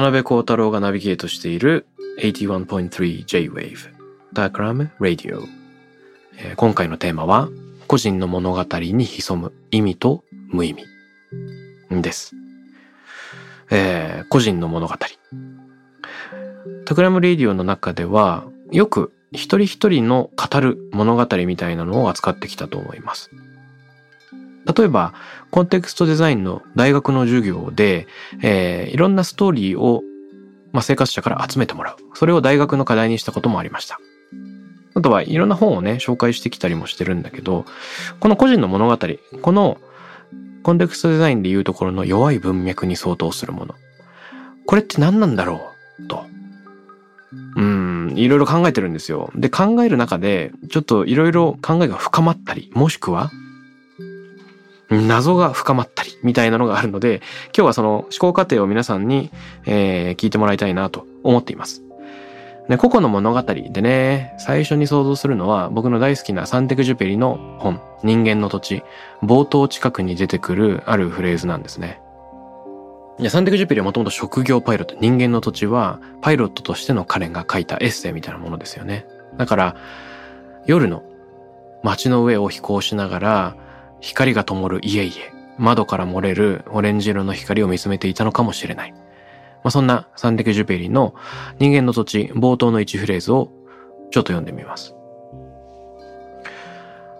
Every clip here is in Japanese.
渡邉康太郎がナビゲートしている81.3 J-Wave Takram Radio、えー今回のテーマは個人の物語に潜む意味と無意味です。えー個人の物語。 Takram Radio の中ではよく一人一人の語る物語みたいなのを扱ってきたと思います。例えば、コンテクストデザインの大学の授業で、えーいろんなストーリーを、まあ、生活者から集めてもらう。それを大学の課題にしたこともありました。あとはいろんな本をね、紹介してきたりもしてるんだけど、この個人の物語、このコンテクストデザインでいうところの弱い文脈に相当するもの。これって何なんだろう？と。うん、いろいろ考えてるんですよ。で、考える中で、ちょっといろいろ考えが深まったり、もしくは、謎が深まったり、みたいなのがあるので、今日はその思考過程を皆さんに、えー聞いてもらいたいなと思っています。ね、個々の物語でね、最初に想像するのは僕の大好きなサンテクジュペリの本、人間の土地、冒頭近くに出てくるあるフレーズなんですね。いや、サンテクジュペリはもともと職業パイロット、人間の土地はパイロットとしての彼が書いたエッセイみたいなものですよね。だから、夜の街の上を飛行しながら、光が灯る家々、窓から漏れるオレンジ色の光を見つめていたのかもしれない。まあ、そんなサンテクジュペリの人間の土地冒頭の一フレーズをちょっと読んでみます。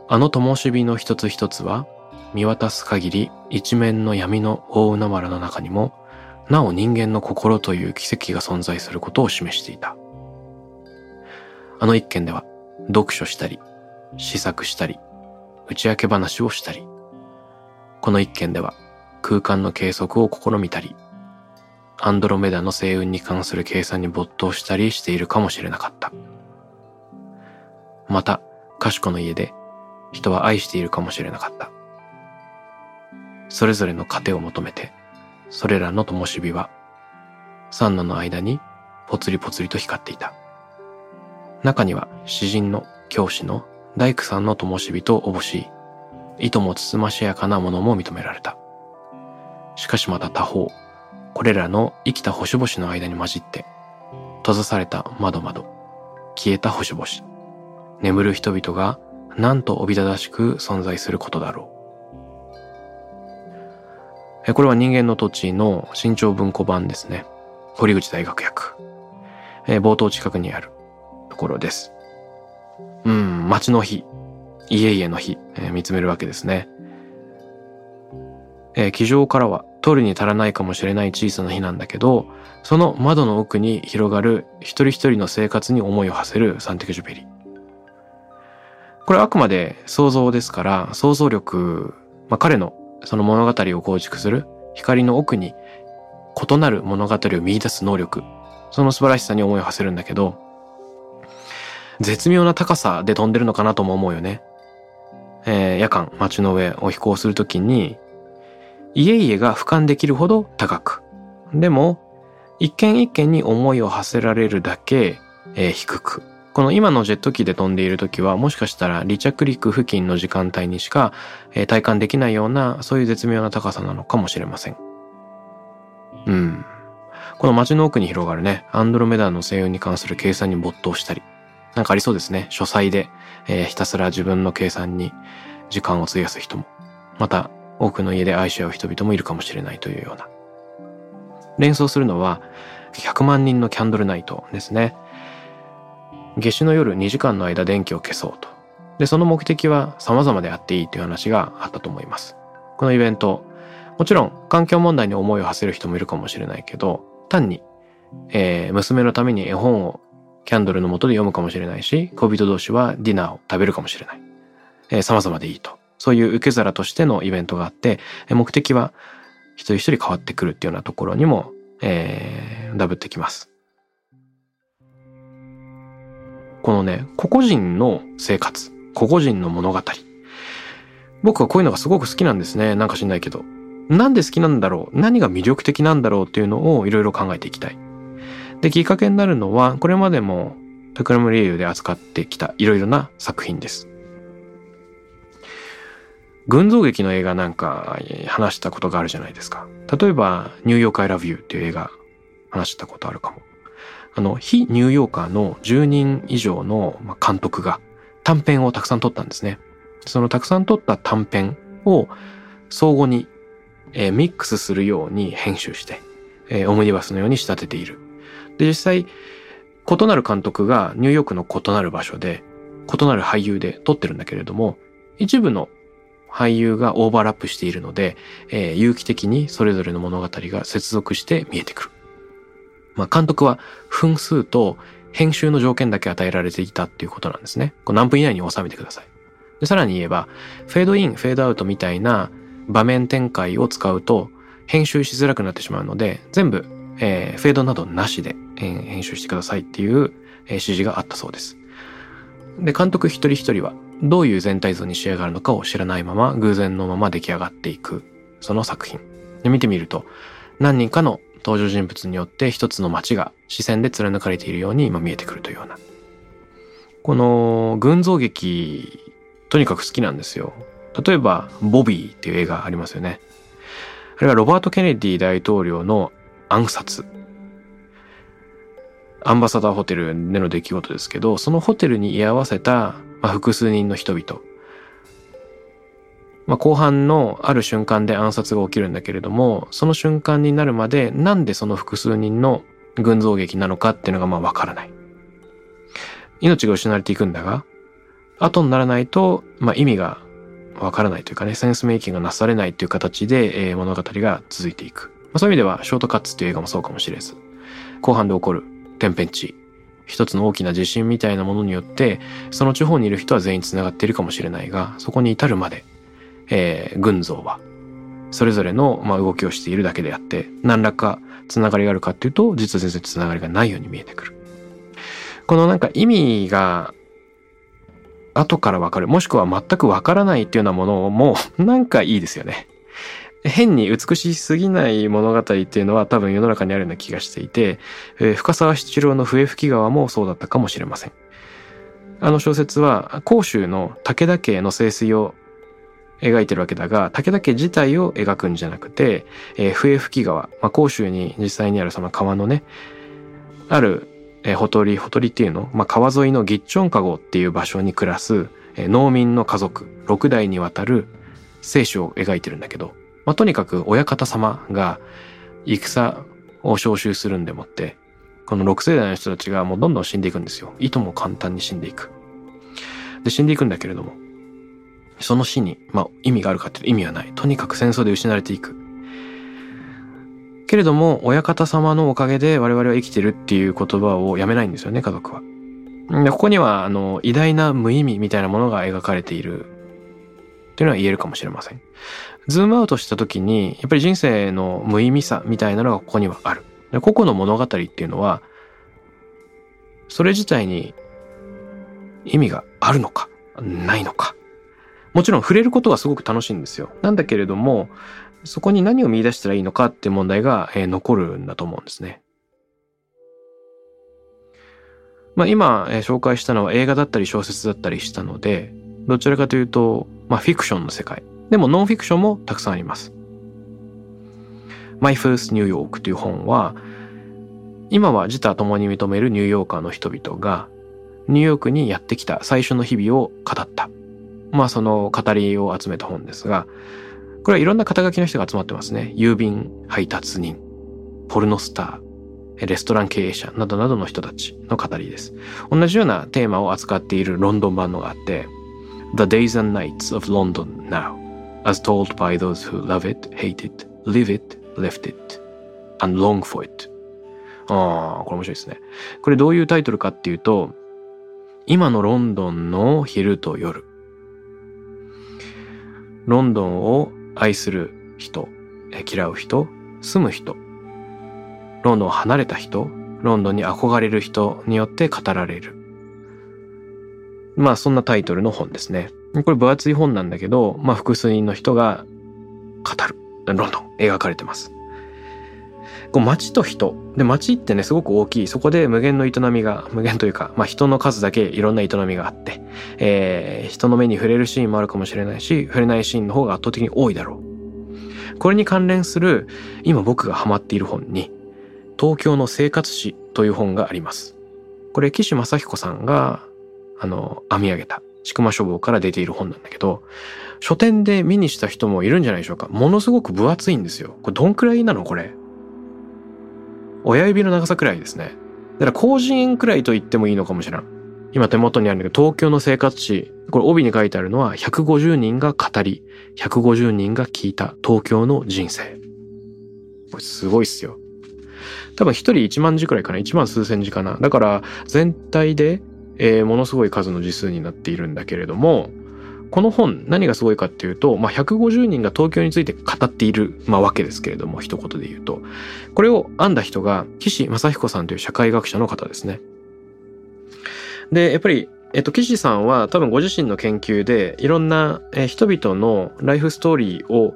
あの灯火の一つ一つは見渡す限り一面の闇の大海原の中にもなお人間の心という奇跡が存在することを示していた。あの一件では読書したり試作したり打ち明け話をしたりこの一件では空間の計測を試みたりアンドロメダの星雲に関する計算に没頭したりしているかもしれなかった。また、カシコの家で人は愛しているかもしれなかった。それぞれの糧を求めて、それらの灯火は、三野の間にぽつりぽつりと光っていた。中には詩人の教師の大工さんの灯火とおぼしい、いともつつましやかなものも認められた。しかしまた他方、これらの生きた星々の間に混じって、閉ざされた窓窓、消えた星々、眠る人々がなんとおびただしく存在することだろう。これは人間の土地の新潮文庫版ですね。堀口大学訳。え冒頭近くにあるところです。うん、街の日、家々の日、えー見つめるわけですね。えー、机上からは取るに足らないかもしれない小さな火なんだけど、その窓の奥に広がる一人一人の生活に思いを馳せるサンテクジュペリ。これはあくまで想像ですから、想像力、まあ、彼のその物語を構築する光の奥に異なる物語を見出す能力、その素晴らしさに思いを馳せるんだけど、絶妙な高さで飛んでるのかなとも思うよね。えー夜間街の上を飛行するときに、家々が俯瞰できるほど高く。でも、一軒一軒に思いを馳せられるだけ、えー低く。この今のジェット機で飛んでいる時は、もしかしたら離着陸付近の時間帯にしか、えー体感できないような、そういう絶妙な高さなのかもしれません。うん。この街の奥に広がるね、アンドロメダの星雲に関する計算に没頭したり、なんかありそうですね。書斎で、えーひたすら自分の計算に時間を費やす人も。また、多くの家で愛し合う人々もいるかもしれないというような。連想するのは、100万人のキャンドルナイトですね。夏至の夜2時間の間電気を消そうと。で、その目的は様々であっていいという話があったと思います。このイベント、もちろん環境問題に思いを馳せる人もいるかもしれないけど、単に、えー、娘のために絵本をキャンドルの下で読むかもしれないし、恋人同士はディナーを食べるかもしれない。えー、様々でいいと。そういう受け皿としてのイベントがあって、目的は一人一人変わってくるっていうようなところにも、えー、ダブってきます。このね、個々人の生活、個々人の物語。僕はこういうのがすごく好きなんですね。なんか知んないけど。なんで好きなんだろう何が魅力的なんだろうっていうのをいろいろ考えていきたい。で、きっかけになるのは、これまでもタクラムリエユで扱ってきたいろいろな作品です。群像劇の映画なんか話したことがあるじゃないですか。例えば、ニューヨーク I Love You っていう映画話したことあるかも。あの、非ニューヨーカーの10人以上の監督が短編をたくさん撮ったんですね。そのたくさん撮った短編を相互に、えー、ミックスするように編集して、えー、オムニバスのように仕立てている。で、実際、異なる監督がニューヨークの異なる場所で、異なる俳優で撮ってるんだけれども、一部の俳優がオーバーラップしているので、えー、有機的にそれぞれの物語が接続して見えてくる。まあ、監督は分数と編集の条件だけ与えられていたっていうことなんですね。こう何分以内に収めてください。でさらに言えば、フェードイン、フェードアウトみたいな場面展開を使うと編集しづらくなってしまうので、全部、えー、フェードなどなしで、えー、編集してくださいっていう、え、指示があったそうです。で、監督一人一人はどういう全体像に仕上がるのかを知らないまま偶然のまま出来上がっていくその作品。で見てみると何人かの登場人物によって一つの街が視線で貫かれているように今見えてくるというような。この群像劇とにかく好きなんですよ。例えばボビーっていう映画ありますよね。あれはロバート・ケネディ大統領の暗殺アンバサダーホテルでの出来事ですけどそのホテルに居合わせたまあ、複数人の人々。まあ、後半のある瞬間で暗殺が起きるんだけれども、その瞬間になるまでなんでその複数人の群像劇なのかっていうのがまあわからない。命が失われていくんだが、後にならないと、まあ、意味がわからないというかね、センスメイキングがなされないという形で、えー、物語が続いていく。まあ、そういう意味では、ショートカッツっていう映画もそうかもしれず、後半で起こる天変地一つの大きな地震みたいなものによって、その地方にいる人は全員繋がっているかもしれないが、そこに至るまで、えー、群像は、それぞれの、まあ、動きをしているだけであって、何らか繋がりがあるかっていうと、実は全然繋がりがないように見えてくる。このなんか意味が、後からわかる、もしくは全くわからないっていうようなものも、なんかいいですよね。変に美しすぎない物語っていうのは多分世の中にあるような気がしていて、えー、深沢七郎の笛吹川もそうだったかもしれません。あの小説は甲州の武田家の清水を描いてるわけだが、武田家自体を描くんじゃなくて、えー、笛吹川、まあ、甲州に実際にあるその川のね、ある、えー、ほとり、ほとりっていうの、まあ、川沿いのギッチョンカゴっていう場所に暮らす、えー、農民の家族、6代にわたる生死を描いてるんだけど、まあ、とにかく親方様が戦を召集するんでもって、この6世代の人たちがもうどんどん死んでいくんですよ。いとも簡単に死んでいく。で、死んでいくんだけれども、その死に、まあ、意味があるかっていうと意味はない。とにかく戦争で失われていく。けれども、親方様のおかげで我々は生きてるっていう言葉をやめないんですよね、家族は。で、ここには、あの、偉大な無意味みたいなものが描かれているというのは言えるかもしれません。ズームアウトした時に、やっぱり人生の無意味さみたいなのがここにはある。個々の物語っていうのは、それ自体に意味があるのか、ないのか。もちろん触れることはすごく楽しいんですよ。なんだけれども、そこに何を見出したらいいのかっていう問題が、え、残るんだと思うんですね。まあ今、え、紹介したのは映画だったり小説だったりしたので、どちらかというと、まあフィクションの世界。でもノンフィクションもたくさんあります。My First New York という本は、今は自他共に認めるニューヨーカーの人々が、ニューヨークにやってきた最初の日々を語った。まあその語りを集めた本ですが、これはいろんな肩書きの人が集まってますね。郵便配達人、ポルノスター、レストラン経営者などなどの人たちの語りです。同じようなテーマを扱っているロンドン版のがあって、The Days and Nights of London Now, as told by those who love it, hate it, live it, left it, and long for it. ああ、これ面白いですね。これどういうタイトルかっていうと、今のロンドンの昼と夜。ロンドンを愛する人、嫌う人、住む人、ロンドンを離れた人、ロンドンに憧れる人によって語られる。まあそんなタイトルの本ですね。これ分厚い本なんだけど、まあ複数人の人が語る。ロンドン描かれてます。こう街と人。で、街ってね、すごく大きい。そこで無限の営みが、無限というか、まあ人の数だけいろんな営みがあって、えー、人の目に触れるシーンもあるかもしれないし、触れないシーンの方が圧倒的に多いだろう。これに関連する、今僕がハマっている本に、東京の生活史という本があります。これ、岸正彦さんが、あの、編み上げた、ちくま書房から出ている本なんだけど、書店で見にした人もいるんじゃないでしょうか。ものすごく分厚いんですよ。これどんくらいなの？これ。親指の長さくらいですね。だから広辞くらいと言ってもいいのかもしれん。今手元にあるんだけど、東京の生活史。これ帯に書いてあるのは、150人が語り、150人が聞いた東京の人生。これすごいっすよ。多分一人1万字くらいかな。1万数千字かな。だから全体で、えー、ものすごい数の字数になっているんだけれども、この本何がすごいかっていうと、まあ、150人が東京について語っている、まあ、わけですけれども、一言で言うと。これを編んだ人が、岸正彦さんという社会学者の方ですね。で、やっぱり、えっと、岸さんは多分ご自身の研究で、いろんな、人々のライフストーリーを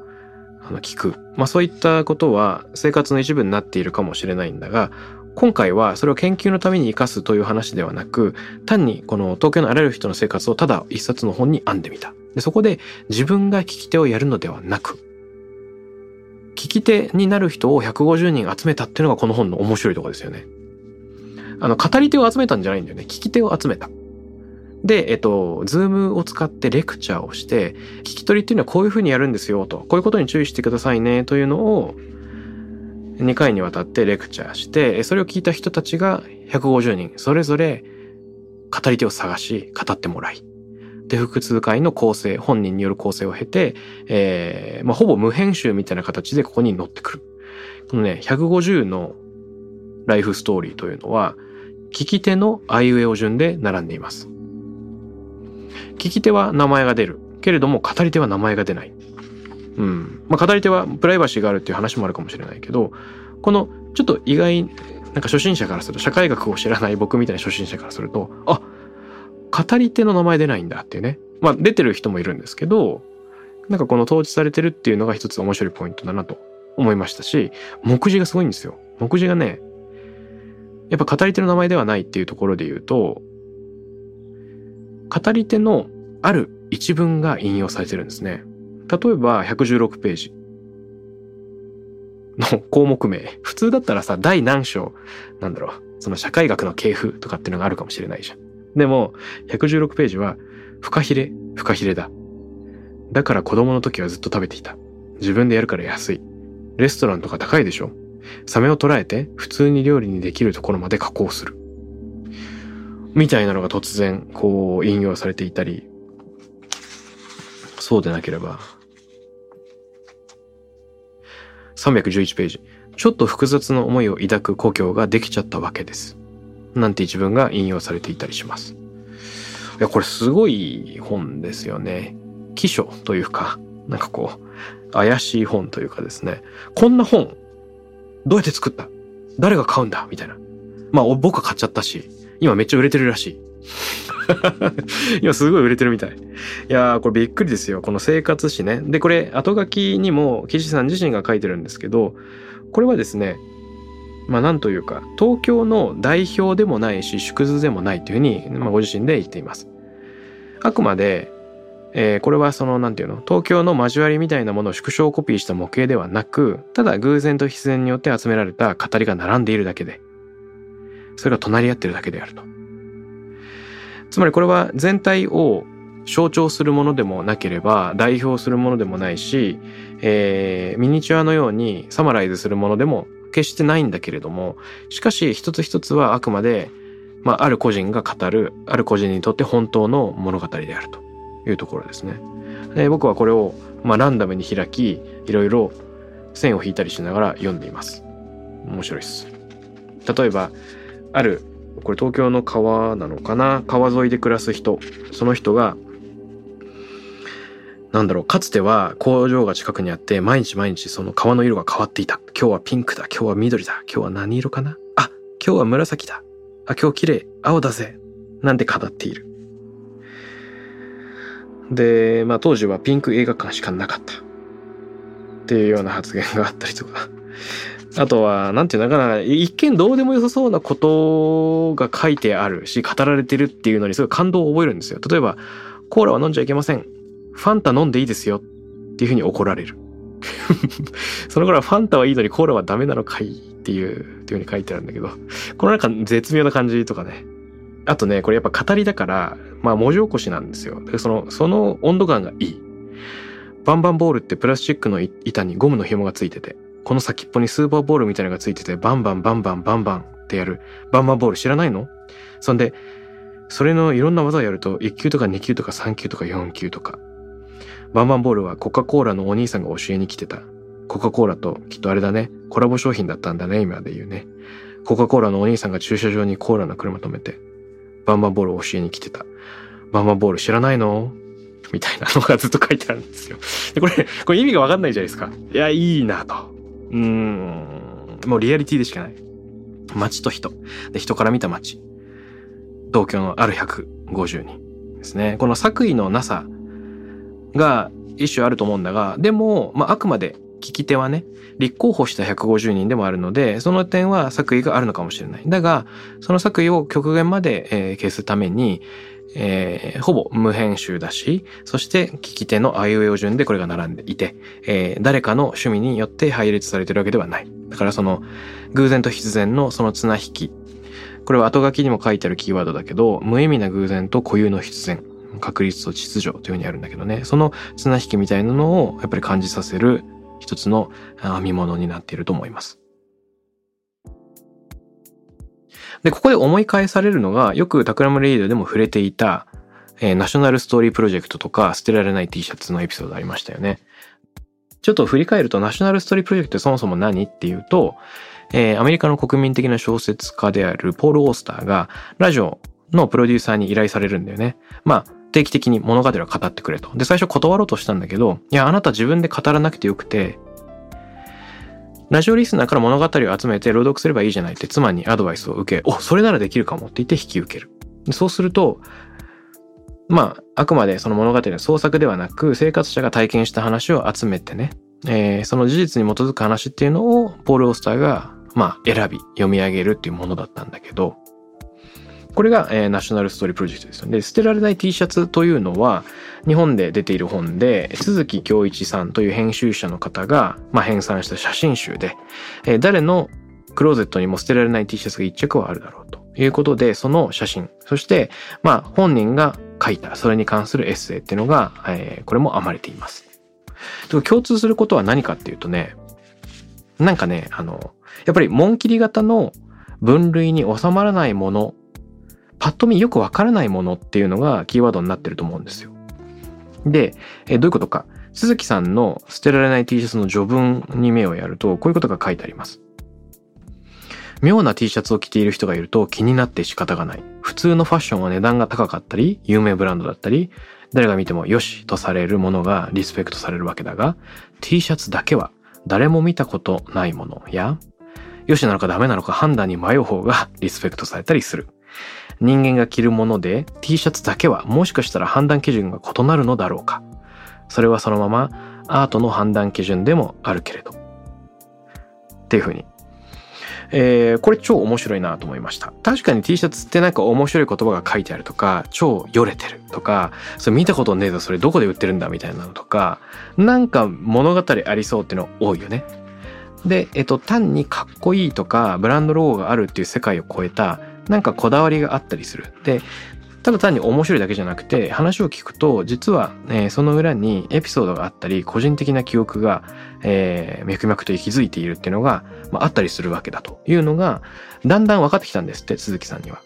あの聞く。まあそういったことは生活の一部になっているかもしれないんだが、今回はそれを研究のために活かすという話ではなく、単にこの東京のあらゆる人の生活をただ一冊の本に編んでみた。でそこで自分が聞き手をやるのではなく、聞き手になる人を150人集めたっていうのがこの本の面白いところですよね。あの、語り手を集めたんじゃないんだよね。聞き手を集めた。で、えっと、ズームを使ってレクチャーをして、聞き取りっていうのはこういうふうにやるんですよと、こういうことに注意してくださいねというのを2回にわたってレクチャーして、それを聞いた人たちが150人、それぞれ語り手を探し、語ってもらい、で、複数回の構成、本人による構成を経て、えー、まあ、ほぼ無編集みたいな形でここに乗ってくる。このね、150のライフストーリーというのは、聞き手のあいうえお順で並んでいます。聞き手は名前が出る。けれども、語り手は名前が出ない。うん。まあ、語り手はプライバシーがあるっていう話もあるかもしれないけど、この、ちょっと意外、なんか初心者からすると、社会学を知らない僕みたいな初心者からすると、あ、語り手の名前出ないんだっていうね。まあ、出てる人もいるんですけど、なんかこの統治されてるっていうのが一つ面白いポイントだなと思いましたし、目次がすごいんですよ。目次がね、やっぱ語り手の名前ではないっていうところで言うと、語り手のある一文が引用されてるんですね。例えば116ページの項目名。普通だったらさ、第何章、なんだろう、その社会学の系譜とかっていうのがあるかもしれないじゃん。でも、116ページは、フカヒレ、フカヒレだ。だから子供の時はずっと食べていた。自分でやるから安い。レストランとか高いでしょサメを捕らえて普通に料理にできるところまで加工する。みたいなのが突然こう引用されていたり、そうでなければ。311ページ。ちょっと複雑な思いを抱く故郷ができちゃったわけです。なんて一文が引用されていたりします。いや、これすごい本ですよね。記書というか、なんかこう、怪しい本というかですね。こんな本、どうやって作った？誰が買うんだ？みたいな。まあ、僕は買っちゃったし、今めっちゃ売れてるらしい。今すごい売れてるみたい。いやー、これびっくりですよ。この生活史ね。で、これ、後書きにも、岸さん自身が書いてるんですけど、これはですね、まあなんというか、東京の代表でもないし、縮図でもないというふうに、まあご自身で言っています。あくまで、えー、これはその、なんていうの、東京の交わりみたいなものを縮小コピーした模型ではなく、ただ偶然と必然によって集められた語りが並んでいるだけで、それが隣り合ってるだけであると。つまりこれは全体を象徴するものでもなければ代表するものでもないし、えー、ミニチュアのようにサマライズするものでも決してないんだけれども、しかし一つ一つはあくまで、まあ、ある個人が語る、ある個人にとって本当の物語であるというところですね。で僕はこれを、まあ、ランダムに開き、いろいろ線を引いたりしながら読んでいます。面白いです。例えば、ある、これ東京の川なのかな？川沿いで暮らす人、その人がなんだろう、かつては工場が近くにあって、毎日毎日その川の色が変わっていた。今日はピンクだ。今日は緑だ。今日は何色かな？あ、今日は紫だ。あ、今日綺麗。青だぜ。なんて語っている。で、まあ当時はピンク映画館しかなかった。っていうような発言があったりとか。あとは、なんていうのかな、一見どうでもよさそうなことが書いてあるし、語られてるっていうのにすごい感動を覚えるんですよ。例えば、コーラは飲んじゃいけません。ファンタ飲んでいいですよっていうふうに怒られる。その頃はファンタはいいのにコーラはダメなのかいっていう、っていうふうに書いてあるんだけど、このなんか絶妙な感じとかね。あとね、これやっぱ語りだから、まあ文字起こしなんですよ。その、その温度感がいい。バンバンボールってプラスチックの板にゴムの紐がついてて、この先っぽにスーパーボールみたいなのがついてて、バンバンバンバンバンバンってやる。バンバンボール知らないの？そんで、それのいろんな技をやると、1級とか2級とか3級とか4級とか、バンバンボールはコカ・コーラのお兄さんが教えに来てた。コカ・コーラときっとあれだね。コラボ商品だったんだね、今で言うね。コカ・コーラのお兄さんが駐車場にコーラの車止めて、バンバンボールを教えに来てた。バンバンボール知らないの？みたいなのがずっと書いてあるんですよ。で、これ、これ意味がわかんないじゃないですか。いや、いいなと。うん。もうリアリティでしかない。街と人。で、人から見た街。東京のある150人ですね。この作為のなさが一種あると思うんだが、でも、まあ、あくまで聞き手はね、立候補した150人でもあるので、その点は作為があるのかもしれない。だが、その作為を極限まで、えー、消すために、えー、ほぼ無編集だし、そして聞き手のあいうえお順でこれが並んでいて、えー、誰かの趣味によって配列されてるわけではない。だからその、偶然と必然のその綱引き。これは後書きにも書いてあるキーワードだけど、無意味な偶然と固有の必然。確率と秩序というふうにあるんだけどね、その綱引きみたいなのをやっぱり感じさせる一つの編み物になっていると思います。で、ここで思い返されるのが、よくタクラムレイドでも触れていた、えー、ナショナルストーリープロジェクトとか、捨てられない T シャツのエピソードありましたよね。ちょっと振り返ると、ナショナルストーリープロジェクトってそもそも何っていうと、えー、アメリカの国民的な小説家であるポール・オースターが、ラジオのプロデューサーに依頼されるんだよね。まあ、定期的に物語を語ってくれと。で、最初断ろうとしたんだけど、いや、あなた自分で語らなくてよくて、ラジオリスナーから物語を集めて朗読すればいいじゃないって妻にアドバイスを受け、お、それならできるかもって言って引き受ける。そうすると、まあ、あくまでその物語の創作ではなく、生活者が体験した話を集めてね、えー、その事実に基づく話っていうのを、ポール・オースターが、まあ、選び、読み上げるっていうものだったんだけど、これが、えー、ナショナルストーリープロジェクトですよね。捨てられない T シャツというのは、日本で出ている本で、鈴木京一さんという編集者の方が、まあ、編纂した写真集で、えー、誰のクローゼットにも捨てられない T シャツが一着はあるだろうということで、その写真、そして、まあ、本人が書いた、それに関するエッセイっていうのが、えー、これも編まれています。で共通することは何かっていうとね、なんかね、あの、やっぱり紋切り型の分類に収まらないものパッと見よくわからないものっていうのがキーワードになってると思うんですよ。で、えどういうことか。鈴木さんの捨てられない T シャツの序文に目をやると、こういうことが書いてあります。妙な T シャツを着ている人がいると気になって仕方がない。普通のファッションは値段が高かったり、有名ブランドだったり、誰が見ても良しとされるものがリスペクトされるわけだが、T シャツだけは誰も見たことないものや、良しなのかダメなのか判断に迷う方がリスペクトされたりする。人間が着るもので T シャツだけはもしかしたら判断基準が異なるのだろうか。それはそのままアートの判断基準でもあるけれど。っていうふうに。えー、これ超面白いなと思いました。確かに T シャツってなんか面白い言葉が書いてあるとか、超よれてるとか、それ見たことねえぞ、それどこで売ってるんだみたいなのとか、なんか物語ありそうっていうの多いよね。で、えっと、単にかっこいいとか、ブランドロゴがあるっていう世界を超えた、なんかこだわりがあったりする。で、ただ単に面白いだけじゃなくて話を聞くと実は、えー、その裏にエピソードがあったり個人的な記憶が、えー、脈々と息づいているっていうのが、まあ、あったりするわけだというのがだんだん分かってきたんですって鈴木さんには。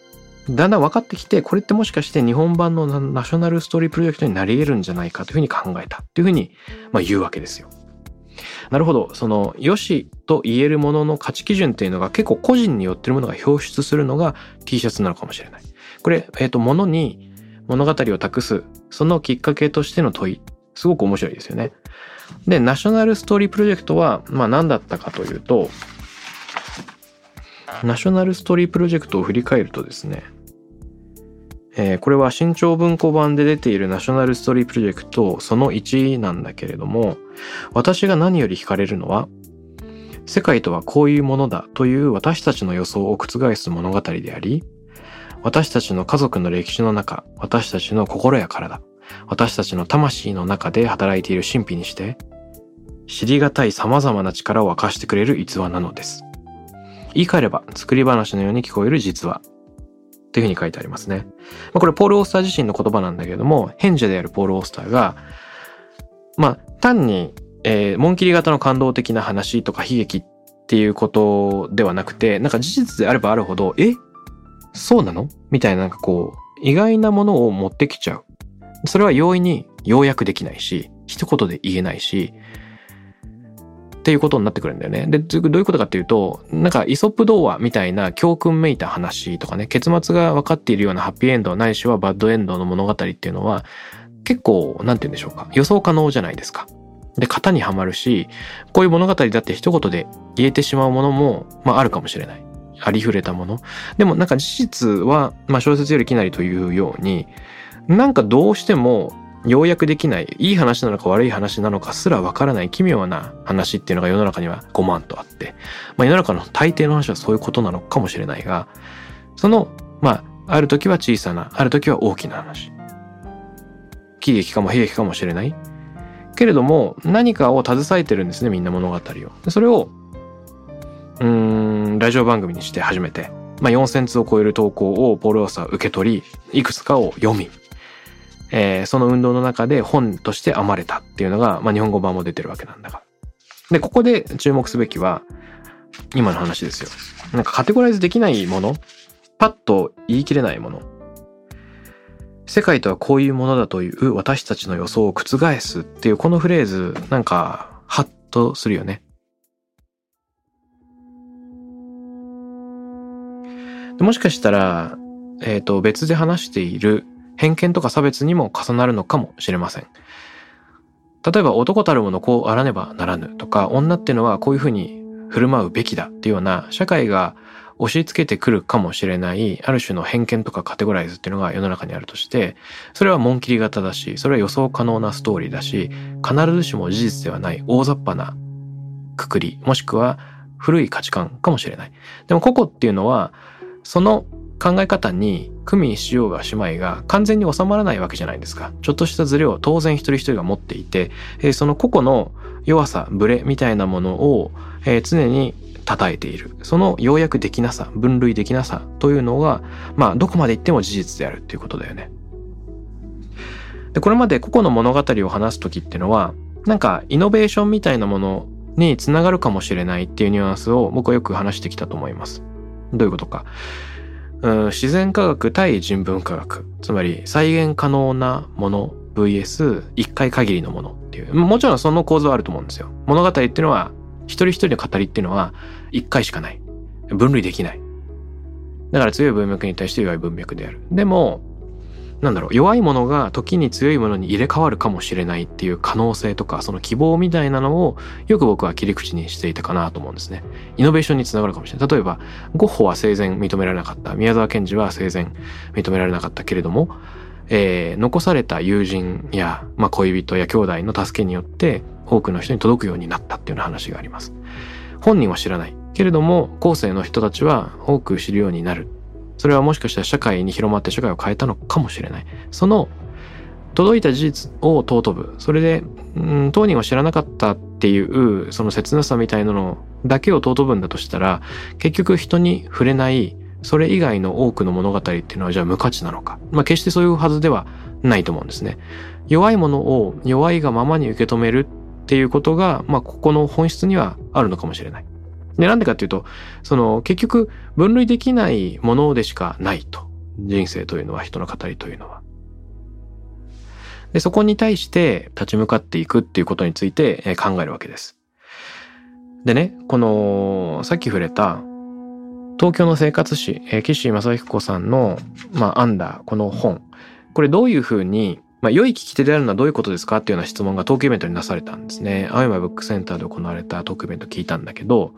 だんだん分かってきてこれってもしかして日本版のナショナルストーリープロジェクトになり得るんじゃないかというふうに考えたというふうに、まあ、言うわけですよ。なるほど。その、良しと言えるものの価値基準っていうのが結構個人によってるものが表出するのが T シャツなのかもしれない。これ、えっ、ー、と、物に物語を託す、そのきっかけとしての問い、すごく面白いですよね。で、ナショナルストーリープロジェクトは、まあ何だったかというと、ナショナルストーリープロジェクトを振り返るとですね、えー、これは新潮文庫版で出ているナショナルストーリープロジェクトその1なんだけれども、私が何より惹かれるのは、世界とはこういうものだという私たちの予想を覆す物語であり、私たちの家族の歴史の中、私たちの心や体、私たちの魂の中で働いている神秘にして、知りがたい様々な力を明かしてくれる逸話なのです。言い換えれば、作り話のように聞こえる実話。っていうふうに書いてありますね。まあ、これポール・オースター自身の言葉なんだけども、賢者であるポール・オースターが、まあ、単に、えー、紋切り型の感動的な話とか悲劇っていうことではなくて、なんか事実であればあるほど、え？そうなの？みたいななんかこう、意外なものを持ってきちゃう。それは容易に要約できないし、一言で言えないし、っていうことになってくるんだよね。で、どういうことかっていうと、なんかイソップ童話みたいな教訓めいた話とかね、結末が分かっているようなハッピーエンドないしはバッドエンドの物語っていうのは、結構、なんて言うんでしょうか。予想可能じゃないですか。で、型にはまるし、こういう物語だって一言で言えてしまうものも、まああるかもしれない。ありふれたもの。でもなんか事実は、まあ小説よりきなりというように、なんかどうしても要約できない、いい話なのか悪い話なのかすらわからない奇妙な話っていうのが世の中には5万とあって、まあ世の中の大抵の話はそういうことなのかもしれないが、その、まあ、ある時は小さな、ある時は大きな話。喜劇かも悲劇かもしれない。けれども、何かを携えてるんですね、みんな物語を。それを、うーん、ラジオ番組にして初めて、まあ、4000通を超える投稿をポール・オーサー受け取り、いくつかを読み、えー、その運動の中で本として編まれたっていうのが、まあ、日本語版も出てるわけなんだが。で、ここで注目すべきは、今の話ですよ。なんかカテゴライズできないものパッと言い切れないもの世界とはこういうものだという私たちの予想を覆すっていうこのフレーズ、なんか、ハッとするよね。もしかしたら、えっ、ー、と、別で話している偏見とか差別にも重なるのかもしれません。例えば男たるものこうあらねばならぬとか女ってのはこういうふうに振る舞うべきだっていうような社会が押し付けてくるかもしれないある種の偏見とかカテゴライズっていうのが世の中にあるとしてそれは紋切り型だしそれは予想可能なストーリーだし必ずしも事実ではない大雑把なくくりもしくは古い価値観かもしれないでも個々っていうのはその考え方に組みしようがしまいが完全に収まらないわけじゃないですか。ちょっとしたズレを当然一人一人が持っていて、えー、その個々の弱さ、ブレみたいなものを、えー、常に叩いている。その要約できなさ、分類できなさというのが、まあ、どこまで言っても事実であるっていうことだよね。で、これまで個々の物語を話す時っていうのは、なんかイノベーションみたいなものにつながるかもしれないっていうニュアンスを僕はよく話してきたと思います。どういうことか。うん、自然科学対人文科学。つまり再現可能なもの VS 一回限りのものっていう。もちろんその構造はあると思うんですよ。物語っていうのは、一人一人の語りっていうのは一回しかない。分類できない。だから強い文脈に対して弱い文脈である。でも、なんだろう、弱いものが時に強いものに入れ替わるかもしれないっていう可能性とか、その希望みたいなのをよく僕は切り口にしていたかなと思うんですね。イノベーションにつながるかもしれない。例えば、ゴッホは生前認められなかった。宮沢賢治は生前認められなかったけれども、えー、残された友人や、まあ、恋人や兄弟の助けによって多くの人に届くようになったっていうような話があります。本人は知らない。けれども、後世の人たちは多く知るようになるそれはもしかしたら社会に広まって社会を変えたのかもしれない。その届いた事実を尊ぶ。それで、うん、当人は知らなかったっていう、その切なさみたいなのだけを尊ぶんだとしたら、結局人に触れないそれ以外の多くの物語っていうのはじゃあ無価値なのか。まあ決してそういうはずではないと思うんですね。弱いものを弱いがままに受け止めるっていうことが、まあここの本質にはあるのかもしれない。で、なんでかっていうと、その結局分類できないものでしかないと。人生というのは人の語りというのは。で、そこに対して立ち向かっていくっていうことについて考えるわけです。でね、この、さっき触れた、東京の生活史、えー、岸正彦さんの、まあ、編んだこの本。これどういうふうに、まあ、良い聞き手であるのはどういうことですかっていうような質問がトークイベントになされたんですね。青山ブックセンターで行われたトークイベント聞いたんだけど、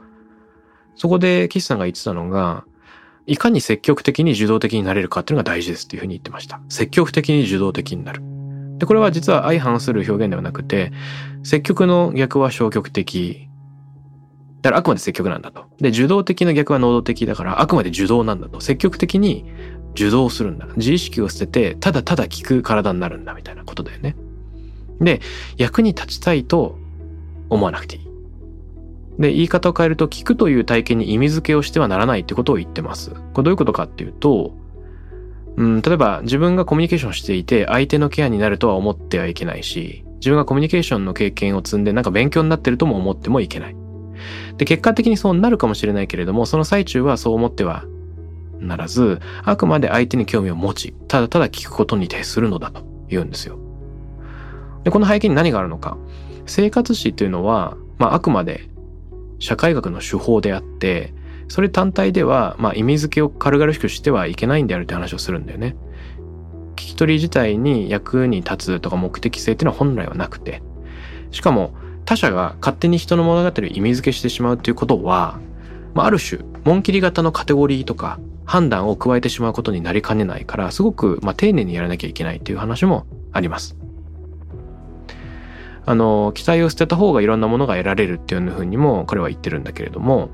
そこで岸さんが言ってたのが、いかに積極的に受動的になれるかっていうのが大事ですっていうふうに言ってました。積極的に受動的になる。で、これは実は相反する表現ではなくて、積極の逆は消極的だからあくまで積極なんだと。で、受動的な逆は能動的だからあくまで受動なんだと。積極的に受動するんだ。自意識を捨てて、ただただ聞く体になるんだみたいなことだよね。で、役に立ちたいと思わなくていい。で、言い方を変えると、聞くという体験に意味付けをしてはならないってことを言ってます。これどういうことかっていうと、うん、例えば自分がコミュニケーションしていて相手のケアになるとは思ってはいけないし、自分がコミュニケーションの経験を積んでなんか勉強になってるとも思ってもいけない。で、結果的にそうなるかもしれないけれども、その最中はそう思ってはならず、あくまで相手に興味を持ち、ただただ聞くことに徹するのだと言うんですよ。で、この背景に何があるのか。生活史というのは、まあ、あくまで社会学の手法であって、それ単体では、まあ、意味付けを軽々しくしてはいけないんであるって話をするんだよね。聞き取り自体に役に立つとか目的性っていうのは本来はなくて、しかも他者が勝手に人の物語を意味付けしてしまうということは、まあ、ある種、紋切り型のカテゴリーとか判断を加えてしまうことになりかねないから、すごく、まあ、丁寧にやらなきゃいけないっていう話もあります。あの、期待を捨てた方がいろんなものが得られるっていうふうにも彼は言ってるんだけれども、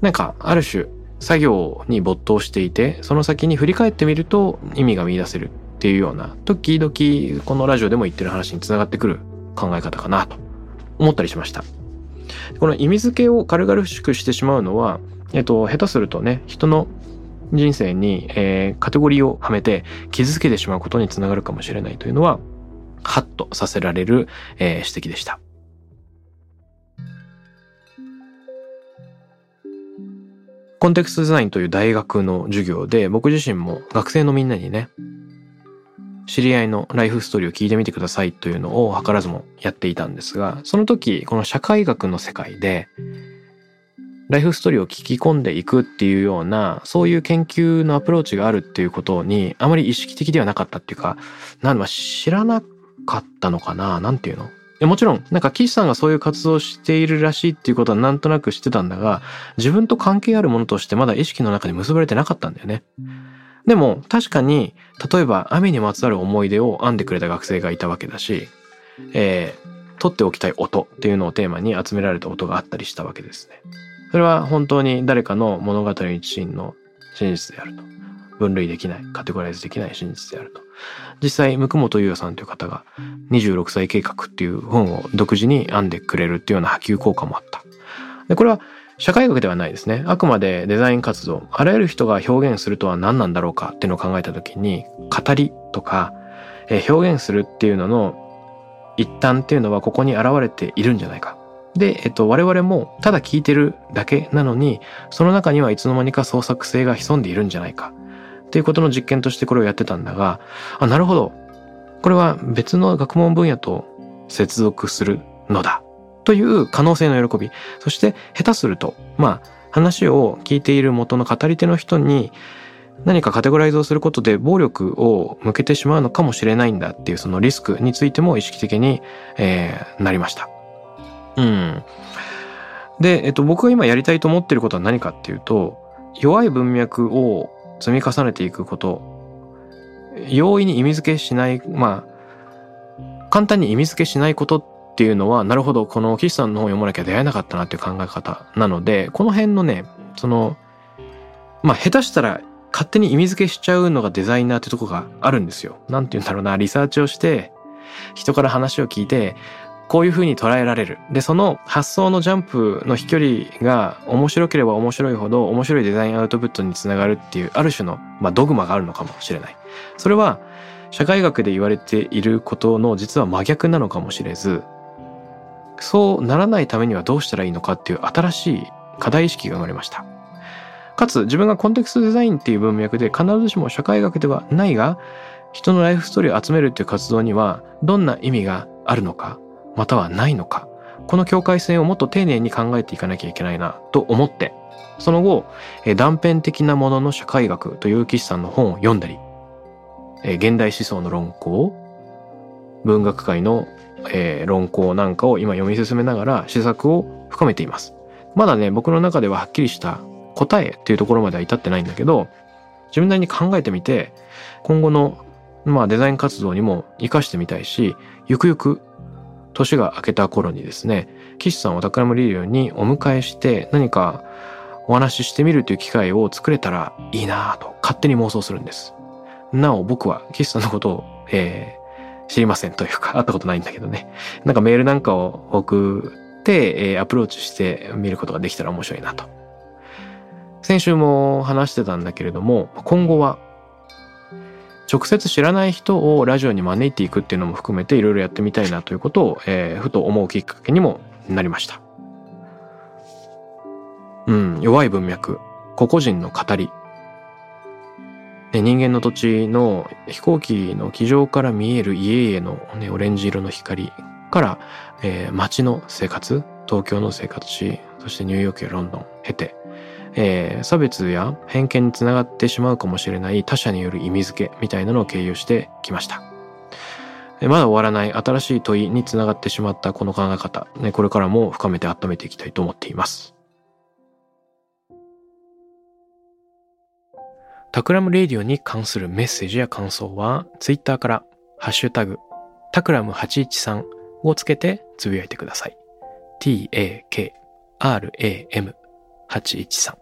なんか、ある種、作業に没頭していて、その先に振り返ってみると意味が見出せるっていうような、時々このラジオでも言ってる話につながってくる考え方かなと思ったりしました。この意味付けを軽々しくしてしまうのは、えっと、下手するとね、人の人生に、えー、カテゴリーをはめて傷つけてしまうことにつながるかもしれないというのは、ハッとさせられる、えー、指摘でした。コンテクストデザインという大学の授業で僕自身も学生のみんなにね、知り合いのライフストーリーを聞いてみてくださいというのを図らずもやっていたんですが、その時、この社会学の世界で、ライフストーリーを聞き込んでいくっていうような、そういう研究のアプローチがあるっていうことに、あまり意識的ではなかったっていうか、なんま知らなかったのかな？なんていうの？もちろん、なんか岸さんがそういう活動をしているらしいっていうことはなんとなく知ってたんだが、自分と関係あるものとしてまだ意識の中に結ばれてなかったんだよね。でも確かに例えば雨にまつわる思い出を編んでくれた学生がいたわけだし、えー、取っておきたい音っていうのをテーマに集められた音があったりしたわけですね。それは本当に誰かの物語の一員の真実であると。分類できない、カテゴライズできない真実であると。実際、向本優也さんという方が26歳計画っていう本を独自に編んでくれるっていうような波及効果もあった。で、これは社会学ではないですね。あくまでデザイン活動、あらゆる人が表現するとは何なんだろうかっていうのを考えた時に、語りとか、えー、表現するっていうのの一端っていうのはここに現れているんじゃないか。で、えっと、我々もただ聞いてるだけなのに、その中にはいつの間にか創作性が潜んでいるんじゃないか。っていうことの実験としてこれをやってたんだが、あ、なるほど。これは別の学問分野と接続するのだ。という可能性の喜び。そして下手すると、まあ話を聞いている元の語り手の人に何かカテゴライズをすることで暴力を向けてしまうのかもしれないんだっていうそのリスクについても意識的に、えー、なりました。うん。で、えっと、僕が今やりたいと思ってることは何かっていうと、弱い文脈を積み重ねていくこと、容易に意味付けしない、まあ、簡単に意味付けしないことっていうのは、なるほど、この岸さんの本を読まなきゃ出会えなかったなっていう考え方なので、この辺のね、その、まあ、下手したら勝手に意味付けしちゃうのがデザイナーってとこがあるんですよ。なんて言うんだろうな、リサーチをして、人から話を聞いて、こういう風に捉えられる。で、その発想のジャンプの飛距離が面白ければ面白いほど面白いデザインアウトプットにつながるっていうある種の、まあ、ドグマがあるのかもしれない。それは社会学で言われていることの実は真逆なのかもしれず、そうならないためにはどうしたらいいのかっていう新しい課題意識が生まれました。かつ自分がコンテクストデザインっていう文脈で必ずしも社会学ではないが人のライフストーリーを集めるっていう活動にはどんな意味があるのかまたはないのか。この境界線をもっと丁寧に考えていかなきゃいけないなと思って。その後断片的なものの社会学という岸さんの本を読んだり現代思想の論考文学界の論考なんかを今読み進めながら施策を深めています。まだね僕の中でははっきりした答えっていうところまでは至ってないんだけど自分なりに考えてみて今後のまあデザイン活動にも活かしてみたいしゆくゆく年が明けた頃にですね岸さんをタクラムリリオにお迎えして何かお話ししてみるという機会を作れたらいいなぁと勝手に妄想するんです。なお僕は岸さんのことを、えー、知りませんというか会ったことないんだけどね なんかメールなんかを送って、えー、アプローチしてみることができたら面白いなと先週も話してたんだけれども今後は直接知らない人をラジオに招いていくっていうのも含めていろいろやってみたいなということを、えー、ふと思うきっかけにもなりました。うん、弱い文脈、個々人の語り。人間の土地の飛行機の機上から見える家々の、ね、オレンジ色の光から、えー、街の生活、東京の生活し、そしてニューヨークやロンドン経て、えー、差別や偏見につながってしまうかもしれない他者による意味付けみたいなのを経由してきました。まだ終わらない新しい問いにつながってしまったこの考え方、ね、これからも深めて温めていきたいと思っています。 Takram Radio に関するメッセージや感想は、ツイッターからハッシュタグ、 Takram813をつけてつぶやいてください。t-a-k-r-a-m 813